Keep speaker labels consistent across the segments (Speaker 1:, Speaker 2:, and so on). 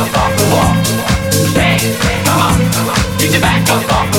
Speaker 1: back up off the wall. Hey, come on, get your back up off.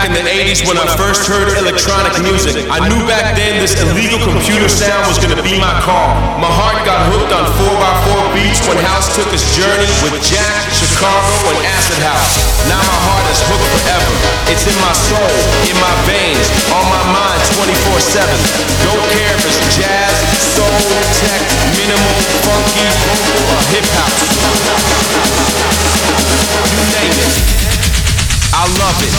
Speaker 2: 80s when I first heard electronic music. I knew back then this illegal computer sound was gonna be my call. My heart got hooked on 4x4 beats when House took his journey with Jack, Chicago, and Acid House. Now my heart is hooked forever. It's in my soul, in my veins, on my mind 24-7. Don't care if it's jazz, soul, tech, minimal, funky, or I love it.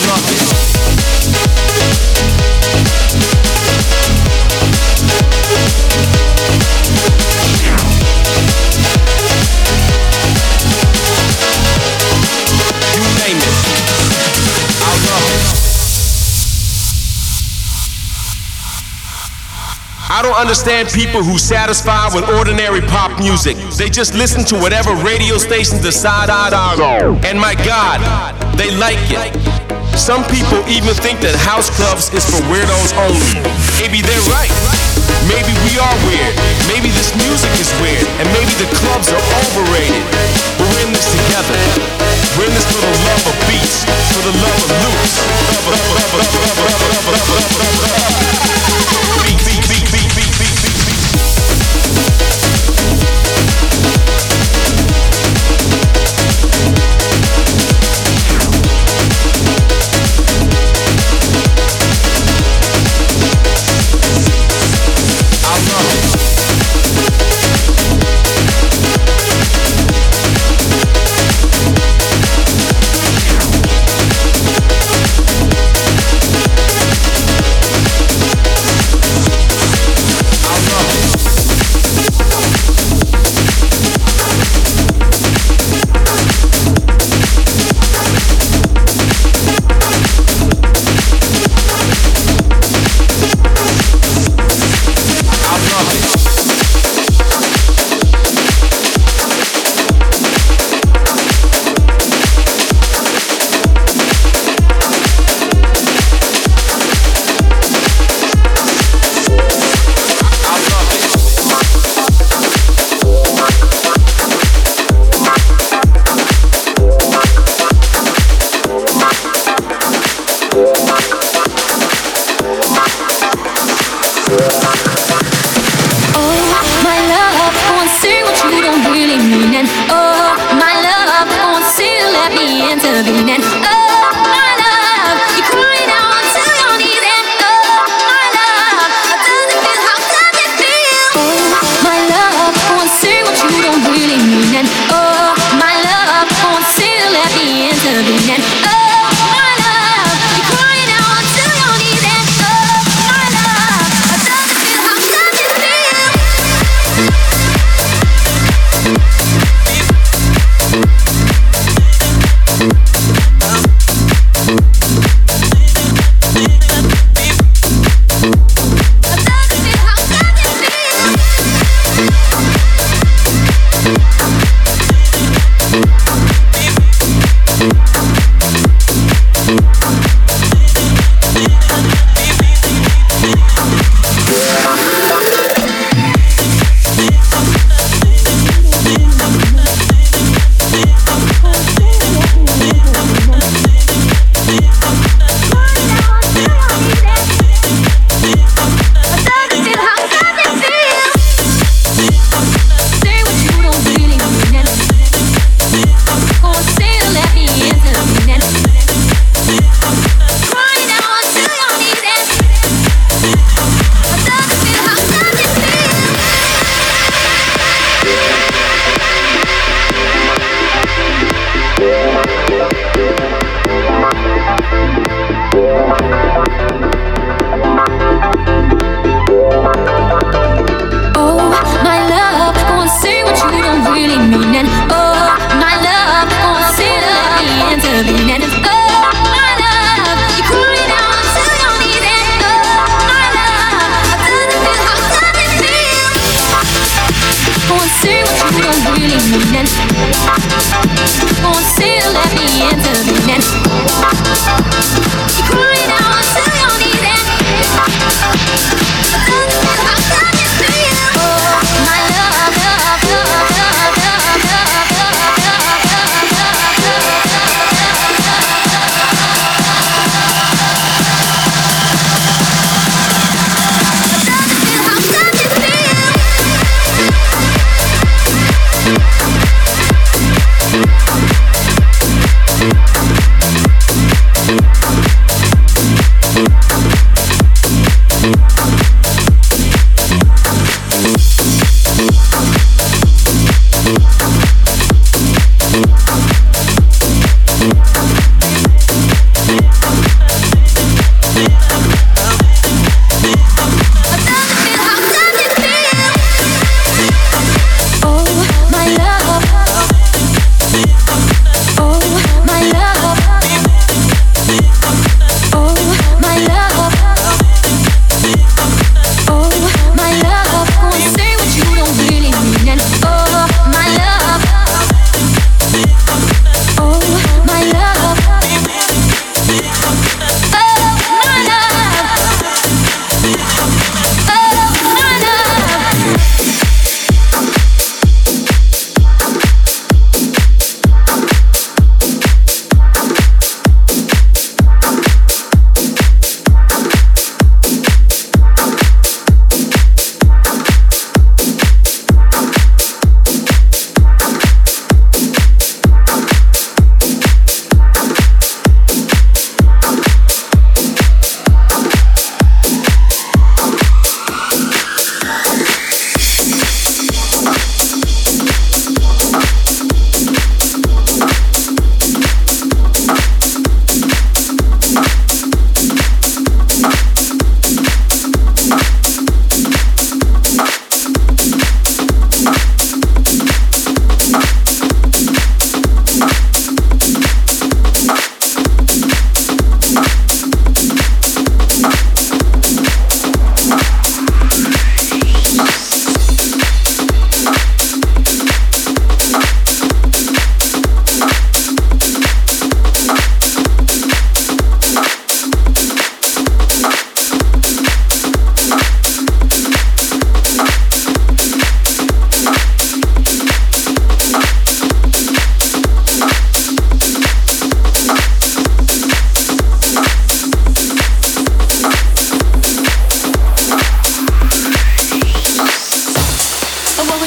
Speaker 2: Hip hop. understand people who satisfy with ordinary pop music. They just listen to whatever radio stations decide on. And my God, they like it. Some people even think that house clubs is for weirdos only. Maybe they're right. Maybe we are weird. Maybe this music is weird. And maybe the clubs are overrated. But we're in this together. We're in this for the love of beats, for the love of loops.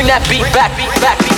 Speaker 2: Bring that beat back, beat back.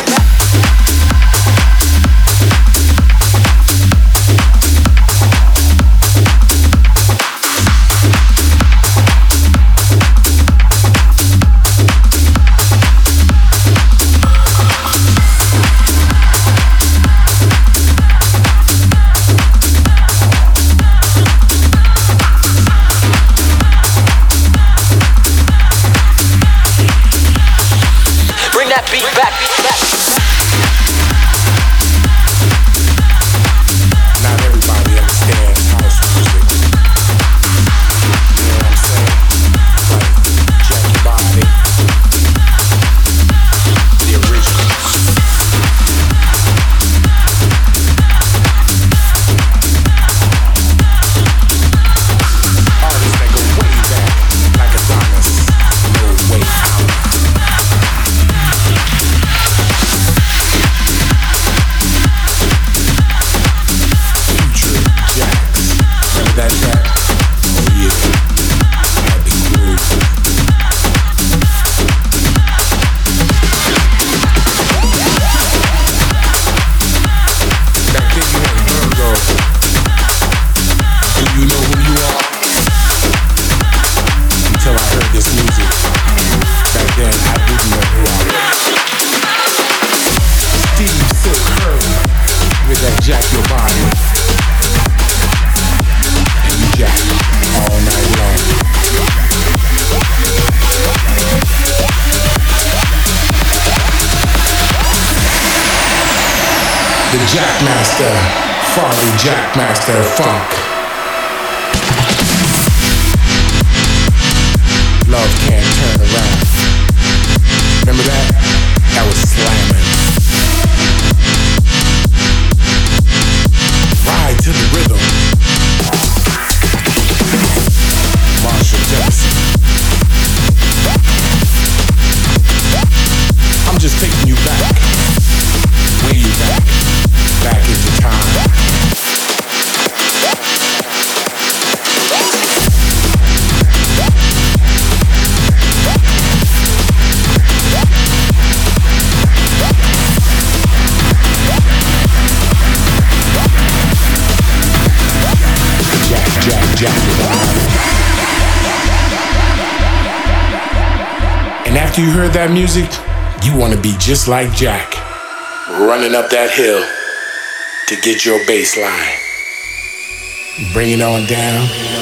Speaker 1: Jackmaster, Farley Jackmaster Funk. Love can't turn around. Remember that? That was slamming. After you heard that music, you want to be just like Jack, running up that hill to get your bass line. Bring it on down.